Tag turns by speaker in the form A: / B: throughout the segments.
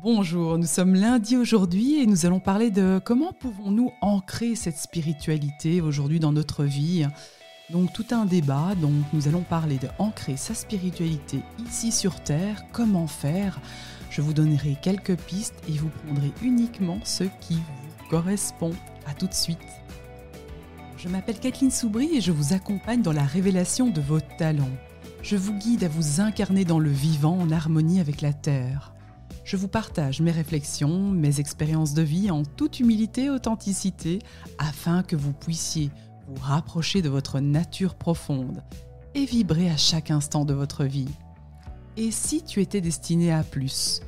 A: Bonjour, nous sommes lundi aujourd'hui et nous allons parler de comment pouvons-nous ancrer cette spiritualité aujourd'hui dans notre vie. Donc tout un débat, donc nous allons parler de ancrer sa spiritualité ici sur Terre, comment faire. Je vous donnerai quelques pistes et vous prendrez uniquement ce qui vous correspond. A tout de suite. Je m'appelle Kathleen Soubry et je vous accompagne dans la révélation de vos talents. Je vous guide à vous incarner dans le vivant en harmonie avec la Terre. Je vous partage mes réflexions, mes expériences de vie en toute humilité et authenticité afin que vous puissiez vous rapprocher de votre nature profonde et vibrer à chaque instant de votre vie. Et si tu étais destiné à plus,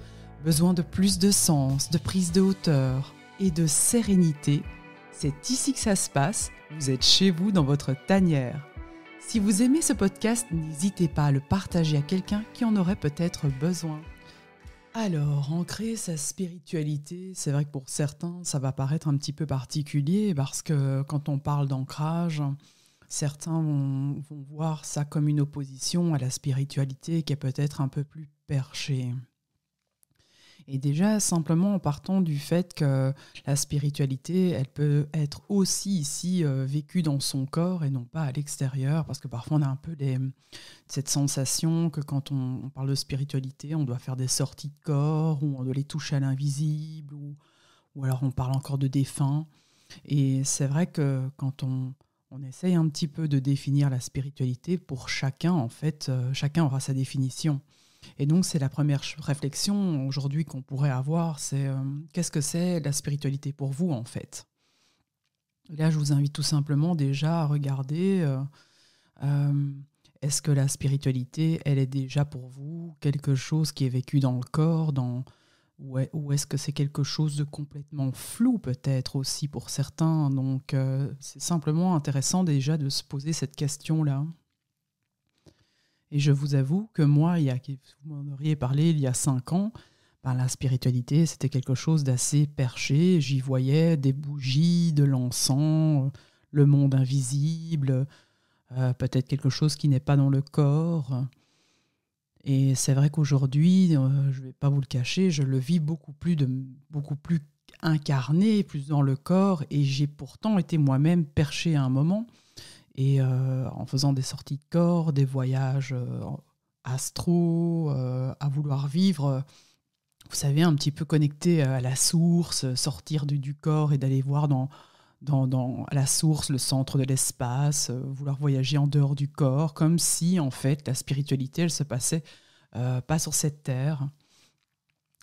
A: besoin de plus de sens, de prise de hauteur et de sérénité, c'est ici que ça se passe, vous êtes chez vous dans votre tanière. Si vous aimez ce podcast, n'hésitez pas à le partager à quelqu'un qui en aurait peut-être besoin. Alors, ancrer sa spiritualité, c'est vrai que pour certains, ça va paraître un petit peu particulier parce que quand on parle d'ancrage, certains vont, voir ça comme une opposition à la spiritualité qui est peut-être un peu plus perchée. Et déjà, simplement en partant du fait que la spiritualité, elle peut être aussi ici euh, vécue dans son corps et non pas à l'extérieur, parce que parfois on a un peu cette sensation que quand on, parle de spiritualité, on doit faire des sorties de corps, ou on doit les toucher à l'invisible, ou, alors on parle encore de défunts. Et c'est vrai que quand on, on essaye un petit peu de définir la spiritualité, pour chacun, en fait, euh, chacun aura sa définition. Et donc, c'est la première réflexion aujourd'hui qu'on pourrait avoir, c'est euh, qu'est-ce que c'est la spiritualité pour vous, en fait? Là, je vous invite tout simplement déjà à regarder, euh, euh, est-ce que la spiritualité, elle est déjà pour vous quelque chose qui est vécu dans le corps, dans, ou est-ce que c'est quelque chose de complètement flou peut-être aussi pour certains? Donc, c'est simplement intéressant déjà de se poser cette question-là. Et je vous avoue que moi, il y a, vous m'en auriez parlé il y a cinq ans, ben, la spiritualité, c'était quelque chose d'assez perché. J'y voyais des bougies, de l'encens, le monde invisible, euh, peut-être quelque chose qui n'est pas dans le corps. Et c'est vrai qu'aujourd'hui, euh, je ne vais pas vous le cacher, je le vis beaucoup plus, de, beaucoup plus incarné, plus dans le corps, et j'ai pourtant été moi-même perché à un moment. Et euh, en faisant des sorties de corps, des voyages euh, astro, euh, à vouloir vivre, vous savez, un petit peu connecté à la source, sortir du, corps et d'aller voir dans, à la source, le centre de l'espace, vouloir voyager en dehors du corps, comme si en fait la spiritualité, elle se passait pas sur cette terre.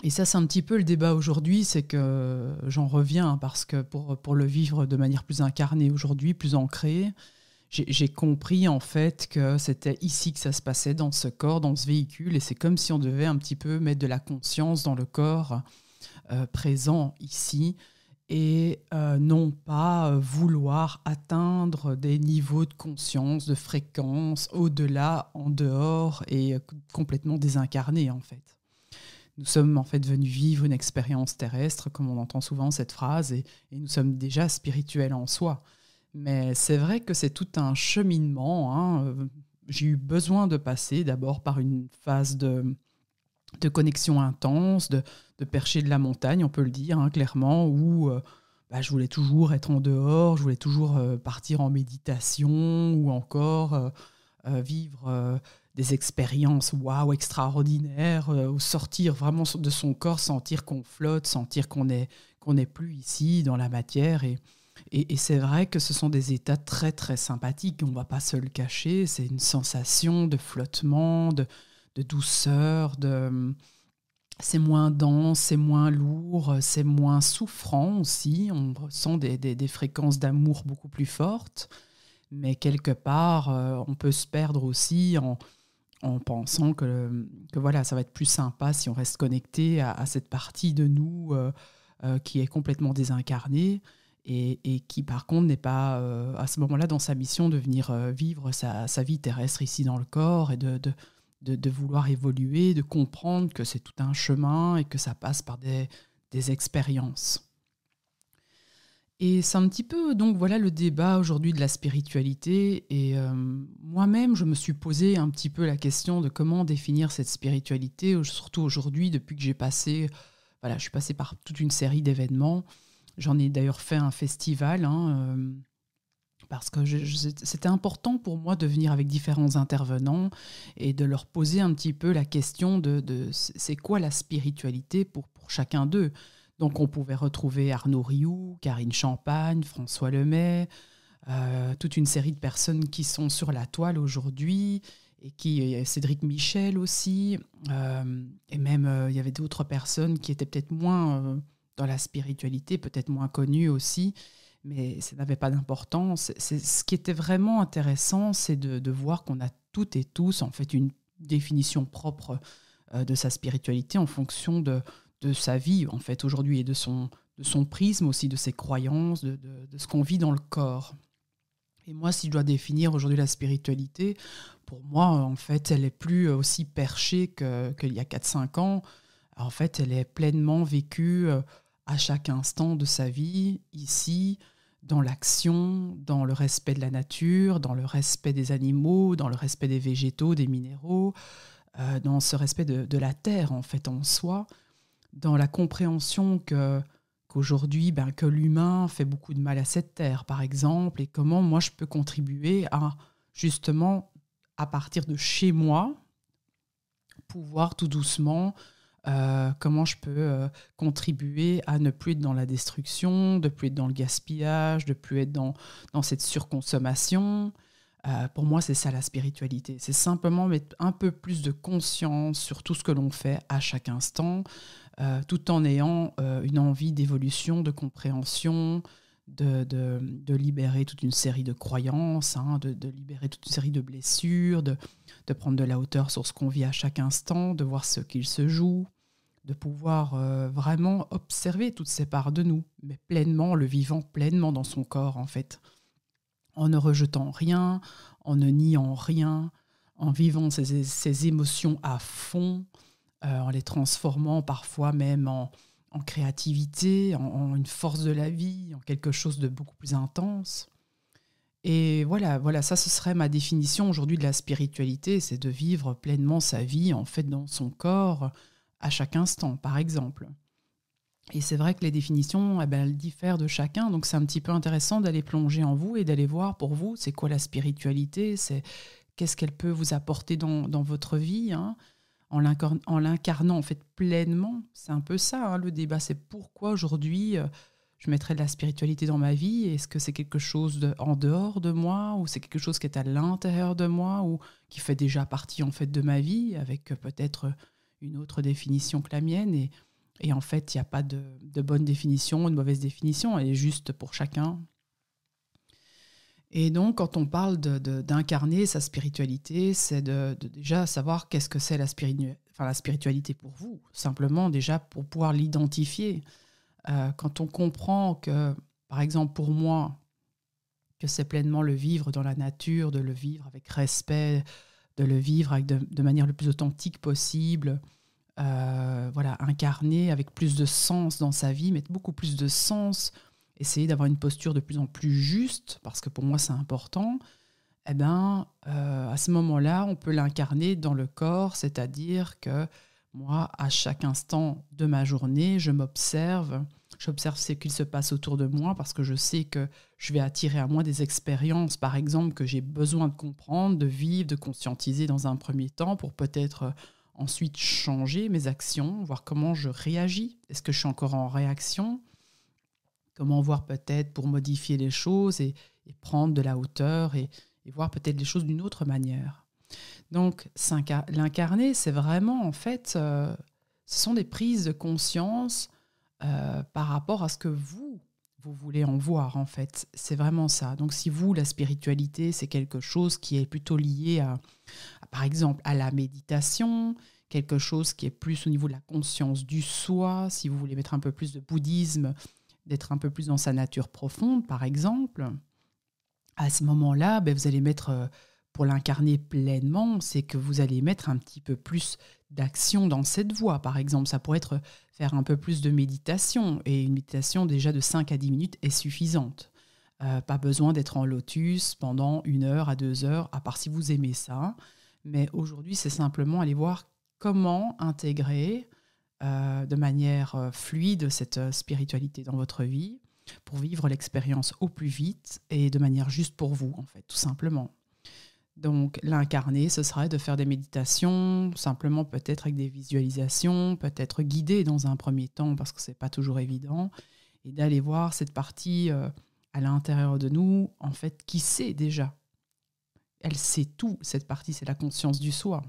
A: Et ça, c'est un petit peu le débat aujourd'hui, c'est que j'en reviens parce que pour le vivre de manière plus incarnée aujourd'hui, plus ancrée, j'ai compris en fait que c'était ici que ça se passait, dans ce corps, dans ce véhicule, et c'est comme si on devait un petit peu mettre de la conscience dans le corps euh, présent ici, et euh, non pas euh, vouloir atteindre des niveaux de conscience, de fréquence au-delà, en dehors, et complètement désincarné en fait. Nous sommes en fait venus vivre une expérience terrestre, comme on entend souvent cette phrase, et, et nous sommes déjà spirituels en soi. Mais c'est vrai que c'est tout un cheminement. Hein. J'ai eu besoin de passer d'abord par une phase de, connexion intense, de, de, percher de la montagne, on peut le dire hein, clairement, où euh, bah, je voulais toujours être en dehors, je voulais toujours euh, partir en méditation ou encore euh, vivre des expériences waouh extraordinaires, ou sortir vraiment de son corps, sentir qu'on flotte, sentir qu'on n'est qu'on n'est plus ici dans la matière et, et, c'est vrai que ce sont des états très très sympathiques, on ne va pas se le cacher, c'est une sensation de flottement, de, douceur, c'est moins dense, c'est moins lourd, c'est moins souffrant aussi, on ressent des, fréquences d'amour beaucoup plus fortes, mais quelque part, euh, on peut se perdre aussi en, pensant que, que, voilà, ça va être plus sympa si on reste connecté à, cette partie de nous euh, euh, qui est complètement désincarnée et, qui par contre n'est pas euh, à ce moment-là dans sa mission de venir euh, vivre sa, vie terrestre ici dans le corps et de, vouloir évoluer, de comprendre que c'est tout un chemin et que ça passe par des, des expériences. Et c'est un petit peu donc voilà le débat aujourd'hui de la spiritualité. Et euh, moi-même, je me suis posé un petit peu la question de comment définir cette spiritualité, surtout aujourd'hui depuis que j'ai passé voilà, je suis passée par toute une série d'événements. J'en ai d'ailleurs fait un festival. Hein, parce que c'était important pour moi de venir avec différents intervenants et de leur poser un petit peu la question de, c'est quoi la spiritualité pour, pour chacun d'eux. Donc on pouvait retrouver Arnaud Rioux, Karine Champagne, François Lemay, euh, toute une série de personnes qui sont sur la toile aujourd'hui et qui Cédric Michel aussi euh, et même euh, il y avait d'autres personnes qui étaient peut-être moins dans la spiritualité, peut-être moins connues aussi mais ça n'avait pas d'importance. Ce qui était vraiment intéressant, c'est de, voir qu'on a toutes et tous en fait une définition propre euh, de sa spiritualité en fonction de, de sa vie en fait aujourd'hui et de son, de son prisme aussi, de ses croyances, de, de, ce qu'on vit dans le corps. Et moi, si je dois définir aujourd'hui la spiritualité, pour moi, en fait, elle est plus aussi perchée qu'il y a 4-5 ans. En fait, elle est pleinement vécue euh, à chaque instant de sa vie, ici, dans l'action, dans le respect de la nature, dans le respect des animaux, dans le respect des végétaux, des minéraux, euh, dans ce respect de, la terre en fait en soi, dans la compréhension que qu'aujourd'hui, ben, que l'humain fait beaucoup de mal à cette terre, par exemple, et comment moi je peux contribuer à justement à partir de chez moi pouvoir tout doucement euh, comment je peux euh, contribuer à ne plus être dans la destruction, de plus être dans le gaspillage, de plus être dans, cette surconsommation? Euh, pour moi, c'est ça la spiritualité. C'est simplement mettre un peu plus de conscience sur tout ce que l'on fait à chaque instant, tout en ayant une envie d'évolution, de compréhension, de, libérer toute une série de croyances, hein, de, de, libérer toute une série de blessures, de prendre de la hauteur sur ce qu'on vit à chaque instant, de voir ce qu'il se joue, de pouvoir euh, vraiment observer toutes ces parts de nous, mais pleinement, le vivant pleinement dans son corps en fait, en ne rejetant rien, en ne niant rien, en vivant ses, émotions à fond, euh, en les transformant parfois même en, créativité, en, une force de la vie, en quelque chose de beaucoup plus intense. Et voilà, voilà, ça ce serait ma définition aujourd'hui de la spiritualité, c'est de vivre pleinement sa vie en fait dans son corps, à chaque instant, par exemple. Et c'est vrai que les définitions, eh ben, elles diffèrent de chacun, donc c'est un petit peu intéressant d'aller plonger en vous et d'aller voir pour vous, c'est quoi la spiritualité, c'est qu'est-ce qu'elle peut vous apporter dans, votre vie, hein, en l'incarnant en fait pleinement. C'est un peu ça hein, le débat, c'est pourquoi aujourd'hui euh, je mettrais de la spiritualité dans ma vie? Est-ce que c'est quelque chose de, en dehors de moi ou c'est quelque chose qui est à l'intérieur de moi ou qui fait déjà partie en fait de ma vie avec euh, peut-être une autre définition que la mienne. Et, et en fait, il n'y a pas de, de, bonne définition, de mauvaise définition, elle est juste pour chacun. Et donc, quand on parle d'incarner sa spiritualité, c'est de, déjà savoir qu'est-ce que c'est la, spiritualité pour vous, simplement déjà pour pouvoir l'identifier. Euh, quand on comprend que, par exemple, pour moi, que c'est pleinement le vivre dans la nature, de le vivre avec respect, de le vivre avec de, manière le plus authentique possible, euh, voilà, incarner avec plus de sens dans sa vie, mettre beaucoup plus de sens, essayer d'avoir une posture de plus en plus juste, parce que pour moi c'est important, eh ben, euh, à ce moment-là, on peut l'incarner dans le corps, c'est-à-dire que moi, à chaque instant de ma journée, je m'observe, J'observe ce qu'il se passe autour de moi parce que je sais que je vais attirer à moi des expériences, par exemple, que j'ai besoin de comprendre, de vivre, de conscientiser dans un premier temps pour peut-être euh, ensuite changer mes actions, voir comment je réagis. Est-ce que je suis encore en réaction? Comment voir peut-être pour modifier les choses et, prendre de la hauteur et, voir peut-être les choses d'une autre manière? Donc, l'incarner, c'est vraiment, en fait, euh, ce sont des prises de conscience euh, par rapport à ce que vous, vous voulez en voir, en fait. C'est vraiment ça. Donc, si vous, la spiritualité, c'est quelque chose qui est plutôt lié à, par exemple, à la méditation, quelque chose qui est plus au niveau de la conscience du soi, si vous voulez mettre un peu plus de bouddhisme, d'être un peu plus dans sa nature profonde, par exemple, à ce moment-là, ben, vous allez mettre, euh, pour l'incarner pleinement, c'est que vous allez mettre un petit peu plus d'action dans cette voie. Par exemple, ça pourrait être faire un peu plus de méditation. Et une méditation déjà de 5 à 10 minutes est suffisante. Euh, pas besoin d'être en lotus pendant une heure à deux heures, à part si vous aimez ça. Mais aujourd'hui, c'est simplement aller voir comment intégrer de manière fluide cette spiritualité dans votre vie pour vivre l'expérience au plus vite et de manière juste pour vous, en fait, tout simplement. Donc l'incarner, ce serait de faire des méditations, simplement peut-être avec des visualisations, peut-être guidées dans un premier temps, parce que ce n'est pas toujours évident, et d'aller voir cette partie euh, à l'intérieur de nous, en fait, qui sait déjà. Elle sait tout, cette partie, c'est la conscience du soi.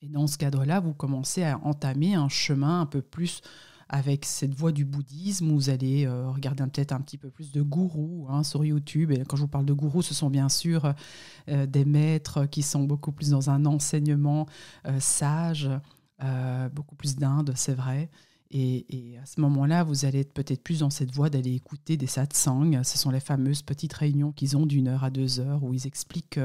A: Et dans ce cadre-là, vous commencez à entamer un chemin un peu plus avec cette voie du bouddhisme, vous allez euh, regarder peut-être un petit peu plus de gourous hein, sur YouTube. Et quand je vous parle de gourous, ce sont bien sûr euh, des maîtres qui sont beaucoup plus dans un enseignement euh, sage, beaucoup plus d'Inde, c'est vrai. Et, à ce moment-là, vous allez être peut-être plus dans cette voie d'aller écouter des satsangs. Ce sont les fameuses petites réunions qu'ils ont d'une heure à deux heures où ils expliquent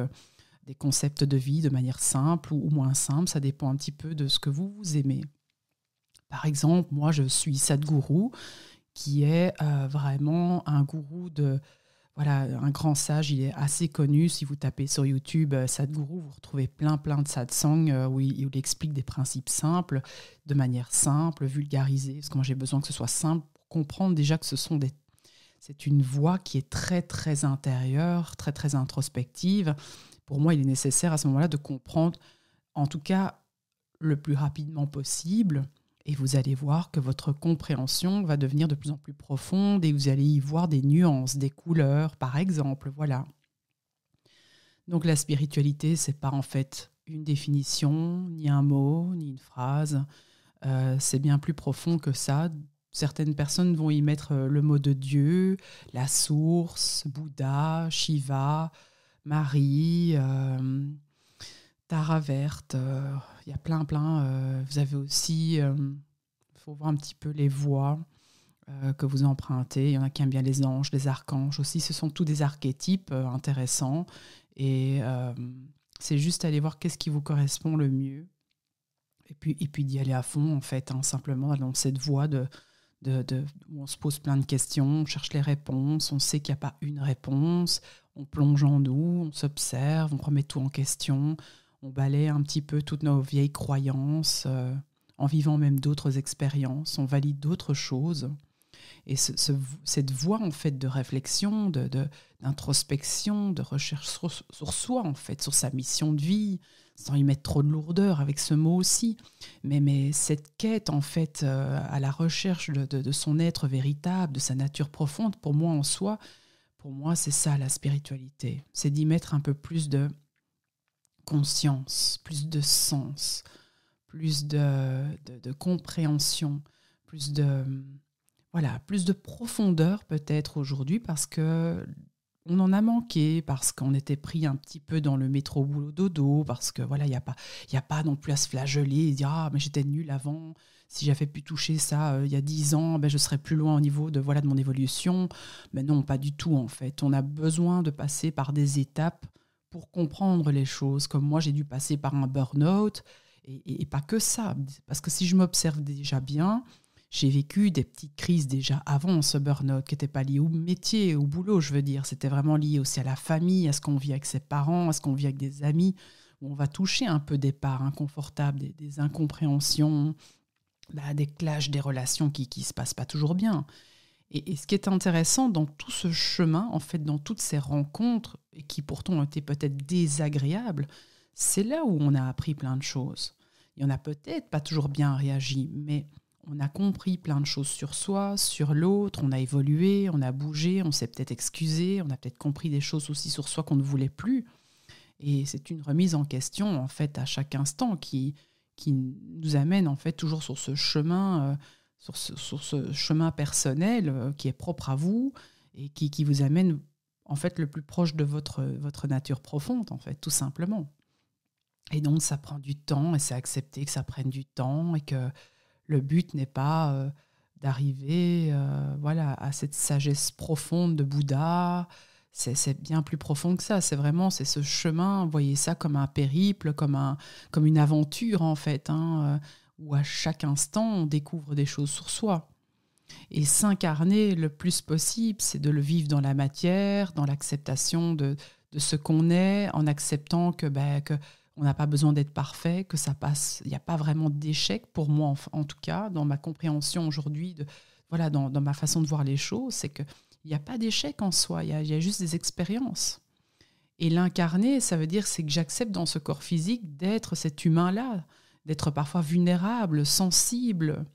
A: des concepts de vie de manière simple ou moins simple. Ça dépend un petit peu de ce que vous aimez. Par exemple, moi, je suis Sadhguru, qui est euh, vraiment un gourou de... Voilà, un grand sage, il est assez connu. Si vous tapez sur YouTube euh, Sadhguru, vous retrouvez plein, plein de satsangs euh, où, il, explique des principes simples, de manière simple, vulgarisée. Parce que moi, j'ai besoin que ce soit simple pour comprendre déjà que ce sont des c'est une voix qui est très très intérieure, très très introspective. Pour moi, il est nécessaire à ce moment-là de comprendre, en tout cas le plus rapidement possible, et vous allez voir que votre compréhension va devenir de plus en plus profonde et vous allez y voir des nuances, des couleurs, par exemple. Voilà. Donc la spiritualité, c'est pas en fait une définition, ni un mot, ni une phrase. Euh, c'est bien plus profond que ça. Certaines personnes vont y mettre euh, le mot de Dieu, la source, Bouddha, Shiva, Marie, euh, Tara verte, il y a plein, plein. Euh, vous avez aussi, il euh, faut voir un petit peu les voix euh, que vous empruntez. Il y en a qui aiment bien les anges, les archanges aussi. Ce sont tous des archétypes intéressants. Et c'est juste aller voir qu'est-ce qui vous correspond le mieux. Et puis, et puis d'y aller à fond, en fait, hein, simplement dans cette voie de, de, où on se pose plein de questions, on cherche les réponses, on sait qu'il n'y a pas une réponse, on plonge en nous, on s'observe, on remet tout en question, on balaie un petit peu toutes nos vieilles croyances, euh, en vivant même d'autres expériences, on valide d'autres choses. Et cette voie en fait de réflexion, d'introspection, de, recherche sur, soi en fait, sur sa mission de vie, sans y mettre trop de lourdeur avec ce mot aussi, mais, mais cette quête en fait euh, à la recherche de, de, son être véritable, de sa nature profonde, pour moi en soi, pour moi c'est ça la spiritualité, c'est d'y mettre un peu plus de conscience, plus de sens, plus de, compréhension, plus de voilà, plus de profondeur peut-être aujourd'hui parce que on en a manqué parce qu'on était pris un petit peu dans le métro boulot dodo parce que voilà il n'y a pas il a pas non plus à se flageller et dire ah mais j'étais nul avant. Si j'avais pu toucher ça euh, il y a dix ans ben je serais plus loin au niveau de voilà de mon évolution. Mais non pas du tout en fait. On a besoin de passer par des étapes pour comprendre les choses. Comme moi, j'ai dû passer par un burn-out et, pas que ça. Parce que si je m'observe déjà bien, j'ai vécu des petites crises déjà avant ce burn-out qui n'étaient pas liées au métier, au boulot, je veux dire. C'était vraiment lié aussi à la famille, à ce qu'on vit avec ses parents, à ce qu'on vit avec des amis, où on va toucher un peu des parts inconfortables, des, incompréhensions, bah, des clashs, des relations qui ne se passent pas toujours bien. Et, ce qui est intéressant dans tout ce chemin, en fait, dans toutes ces rencontres, et qui pourtant ont été peut-être désagréables, c'est là où on a appris plein de choses. Et on a peut-être pas toujours bien réagi, mais on a compris plein de choses sur soi, sur l'autre, on a évolué, on a bougé, on s'est peut-être excusé, on a peut-être compris des choses aussi sur soi qu'on ne voulait plus. Et c'est une remise en question, en fait, à chaque instant qui, qui nous amène, en fait, toujours sur ce chemin. Euh, sur ce, chemin personnel euh, qui est propre à vous et qui, qui, vous amène en fait le plus proche de votre, votre nature profonde, en fait, tout simplement. Et donc ça prend du temps et c'est accepté que ça prenne du temps et que le but n'est pas euh, d'arriver euh, voilà, à cette sagesse profonde de Bouddha. C'est bien plus profond que ça. C'est vraiment c'est ce chemin. Voyez ça comme un périple, comme, un, comme une aventure en fait. Hein où à chaque instant on découvre des choses sur soi. Et s'incarner le plus possible, c'est de le vivre dans la matière, dans l'acceptation de, ce qu'on est, en acceptant que, ben, on n'a pas besoin d'être parfait, que ça passe. Il n'y a pas vraiment d'échec pour moi, en, tout cas, dans ma compréhension aujourd'hui, voilà, dans, ma façon de voir les choses, c'est qu'il n'y a pas d'échec en soi, il y, a, juste des expériences. Et l'incarner, ça veut dire c'est que j'accepte dans ce corps physique d'être cet humain-là, d'être parfois vulnérable, sensible,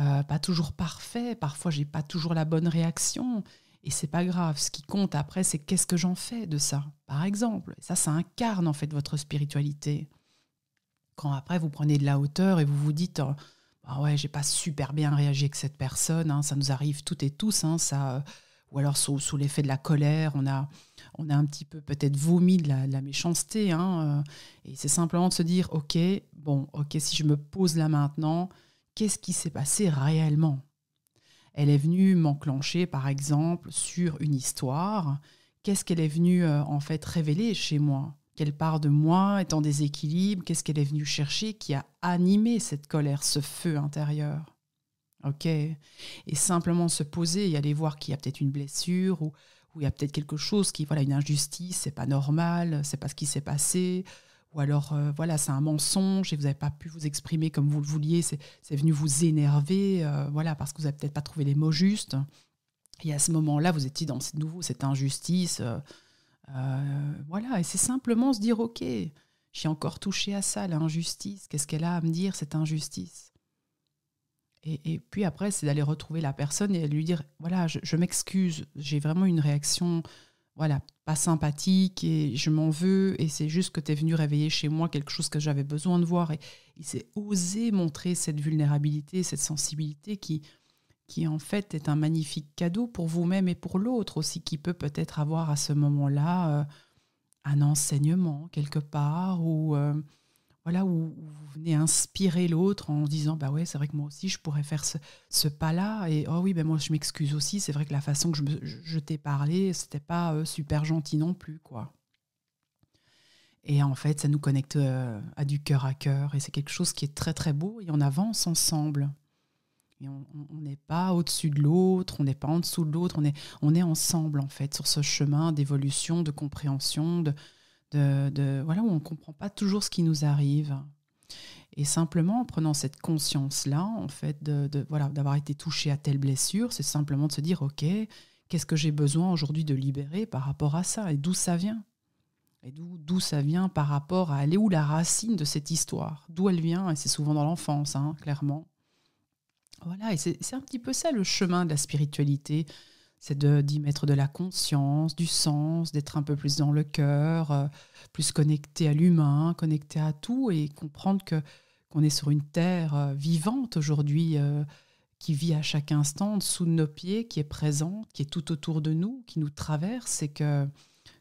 A: euh, pas toujours parfait. Parfois, j'ai pas toujours la bonne réaction. Et c'est pas grave. Ce qui compte après, c'est qu'est-ce que j'en fais de ça, par exemple. ça, ça incarne en fait votre spiritualité. Quand après vous prenez de la hauteur et vous vous dites, oh, bah ouais, j'ai pas super bien réagi avec cette personne. Hein, ça nous arrive toutes et tous. Hein, ça, euh, ou alors sous, l'effet de la colère, on a, on a un petit peu peut-être vomi de la, méchanceté. Hein, euh, et c'est simplement de se dire, ok, bon, ok, si je me pose là maintenant, qu'est-ce qui s'est passé réellement? Elle est venue m'enclencher, par exemple, sur une histoire. Qu'est-ce qu'elle est venue euh, en fait révéler chez moi? Quelle part de moi est en déséquilibre? Qu'est-ce qu'elle est venue chercher qui a animé cette colère, ce feu intérieur? Ok Et simplement se poser et aller voir qu'il y a peut-être une blessure ou, il y a peut-être quelque chose qui, voilà, une injustice, c'est pas normal, c'est pas ce qui s'est passé, ou alors euh, voilà, c'est un mensonge et vous n'avez pas pu vous exprimer comme vous le vouliez, c'est venu vous énerver, euh, voilà, parce que vous n'avez peut-être pas trouvé les mots justes. Et à ce moment-là, vous étiez dans nouveau cette injustice. Euh, voilà, et c'est simplement se dire, ok, j'ai encore touché à ça, l'injustice, qu'est-ce qu'elle a à me dire, cette injustice? Et, puis après, c'est d'aller retrouver la personne et lui dire, voilà, je, je m'excuse, j'ai vraiment une réaction voilà, pas sympathique et je m'en veux et c'est juste que tu es venu réveiller chez moi quelque chose que j'avais besoin de voir. Et il s'est osé montrer cette vulnérabilité, cette sensibilité qui, qui en fait est un magnifique cadeau pour vous-même et pour l'autre aussi qui peut peut-être avoir à ce moment-là euh, un enseignement quelque part ou euh, voilà, où, vous venez inspirer l'autre en disant bah ouais, c'est vrai que moi aussi je pourrais faire ce, pas-là. Et oh oui, ben moi je m'excuse aussi, c'est vrai que la façon que je, t'ai parlé, c'était pas euh, super gentil non plus quoi. Et en fait, ça nous connecte euh, à du cœur à cœur. Et c'est quelque chose qui est très très beau. Et on avance ensemble. Et on n'est pas au-dessus de l'autre, on n'est pas en dessous de l'autre, on est, on est ensemble en fait sur ce chemin d'évolution, de compréhension, de, de, voilà, où on ne comprend pas toujours ce qui nous arrive. Et simplement en prenant cette conscience-là, en fait, de, voilà, d'avoir été touché à telle blessure, c'est simplement de se dire, OK, qu'est-ce que j'ai besoin aujourd'hui de libérer par rapport à ça? Et d'où ça vient? Et d'où, d'où ça vient par rapport à aller où la racine de cette histoire? D'où elle vient? Et c'est souvent dans l'enfance, hein, clairement. Voilà, et c'est, c'est un petit peu ça le chemin de la spiritualité c'est d'y mettre de la conscience, du sens, d'être un peu plus dans le cœur, euh, plus connecté à l'humain, connecté à tout et comprendre que qu'on est sur une terre euh, vivante aujourd'hui euh, qui vit à chaque instant sous nos pieds, qui est présente, qui est tout autour de nous, qui nous traverse et que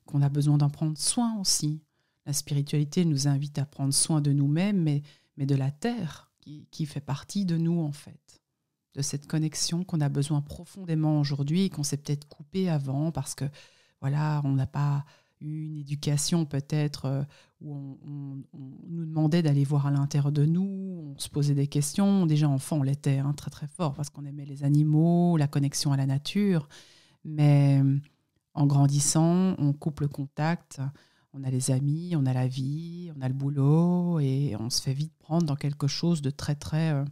A: qu'on a besoin d'en prendre soin aussi. La spiritualité nous invite à prendre soin de nous-mêmes, mais, mais de la terre qui, qui fait partie de nous en fait de cette connexion qu'on a besoin profondément aujourd'hui et qu'on s'est peut-être coupé avant parce que voilà, on n'a pas eu une éducation peut-être euh, où on, nous demandait d'aller voir à l'intérieur de nous, on se posait des questions. Déjà enfant, on l'était hein, très très fort parce qu'on aimait les animaux, la connexion à la nature. Mais en grandissant, on coupe le contact. On a les amis, on a la vie, on a le boulot et on se fait vite prendre dans quelque chose de très très euh,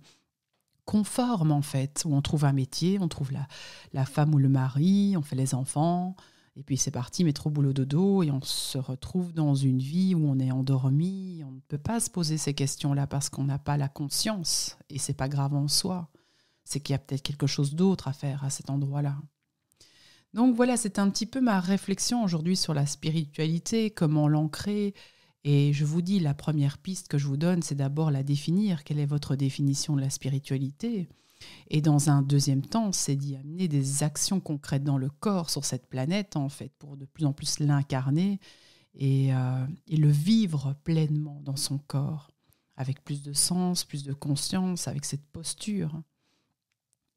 A: conforme en fait, où on trouve un métier, on trouve la, la femme ou le mari, on fait les enfants, et puis c'est parti, métro, boulot, dodo, et on se retrouve dans une vie où on est endormi, on ne peut pas se poser ces questions-là parce qu'on n'a pas la conscience, et c'est pas grave en soi, c'est qu'il y a peut-être quelque chose d'autre à faire à cet endroit-là. Donc voilà, c'est un petit peu ma réflexion aujourd'hui sur la spiritualité, comment l'ancrer, et je vous dis, la première piste que je vous donne, c'est d'abord la définir. Quelle est votre définition de la spiritualité? Et dans un deuxième temps, c'est d'y amener des actions concrètes dans le corps sur cette planète, en fait, pour de plus en plus l'incarner et, euh, le vivre pleinement dans son corps, avec plus de sens, plus de conscience, avec cette posture.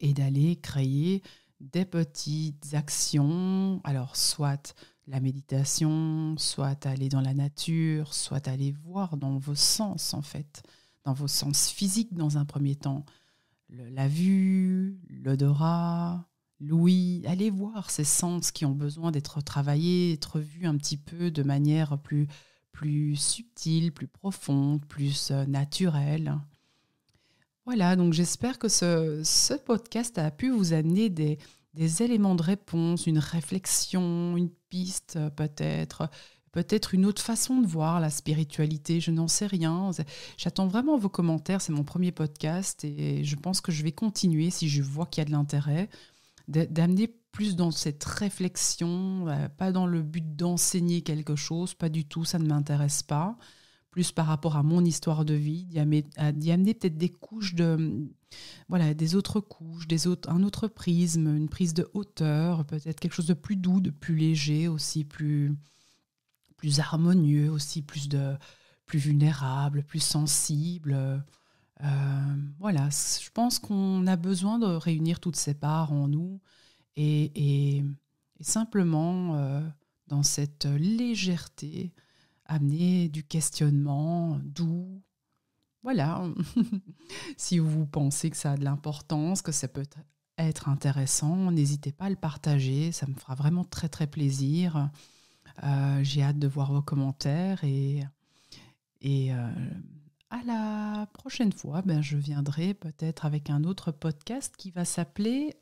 A: Et d'aller créer des petites actions, alors soit la méditation, soit aller dans la nature, soit aller voir dans vos sens en fait, dans vos sens physiques dans un premier temps, la vue, l'odorat, l'ouïe, allez voir ces sens qui ont besoin d'être travaillés, d'être vus un petit peu de manière plus plus subtile, plus profonde, plus euh, naturelle. Voilà, donc j'espère que ce, podcast a pu vous amener des, des éléments de réponse, une réflexion, une piste euh, peut-être, peut-être une autre façon de voir la spiritualité, je n'en sais rien. J'attends vraiment vos commentaires, c'est mon premier podcast et je pense que je vais continuer si je vois qu'il y a de l'intérêt, d'amener plus dans cette réflexion, euh, pas dans le but d'enseigner quelque chose, pas du tout, ça ne m'intéresse pas, plus par rapport à mon histoire de vie, d'y amener, peut-être des couches de, voilà, des autres couches, des autres, un autre prisme, une prise de hauteur, peut-être quelque chose de plus doux, de plus léger aussi, plus, plus harmonieux aussi, plus de plus vulnérable, plus sensible. Euh, voilà, je pense qu'on a besoin de réunir toutes ces parts en nous et, simplement euh, dans cette légèreté amener du questionnement doux. Voilà, si vous pensez que ça a de l'importance, que ça peut être intéressant, n'hésitez pas à le partager, ça me fera vraiment très très plaisir. Euh, j'ai hâte de voir vos commentaires et, et euh, à la prochaine fois, ben, je viendrai peut-être avec un autre podcast qui va s'appeler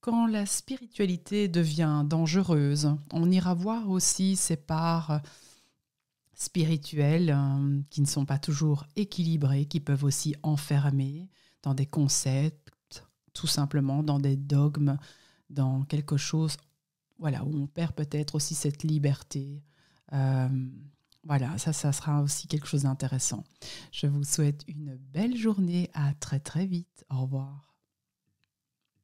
A: Quand la spiritualité devient dangereuse. On ira voir aussi ces parts spirituelles euh, qui ne sont pas toujours équilibrées, qui peuvent aussi enfermer dans des concepts, tout simplement dans des dogmes, dans quelque chose voilà, où on perd peut-être aussi cette liberté. Euh, voilà, ça, ça sera aussi quelque chose d'intéressant. Je vous souhaite une belle journée. À très très vite. Au revoir.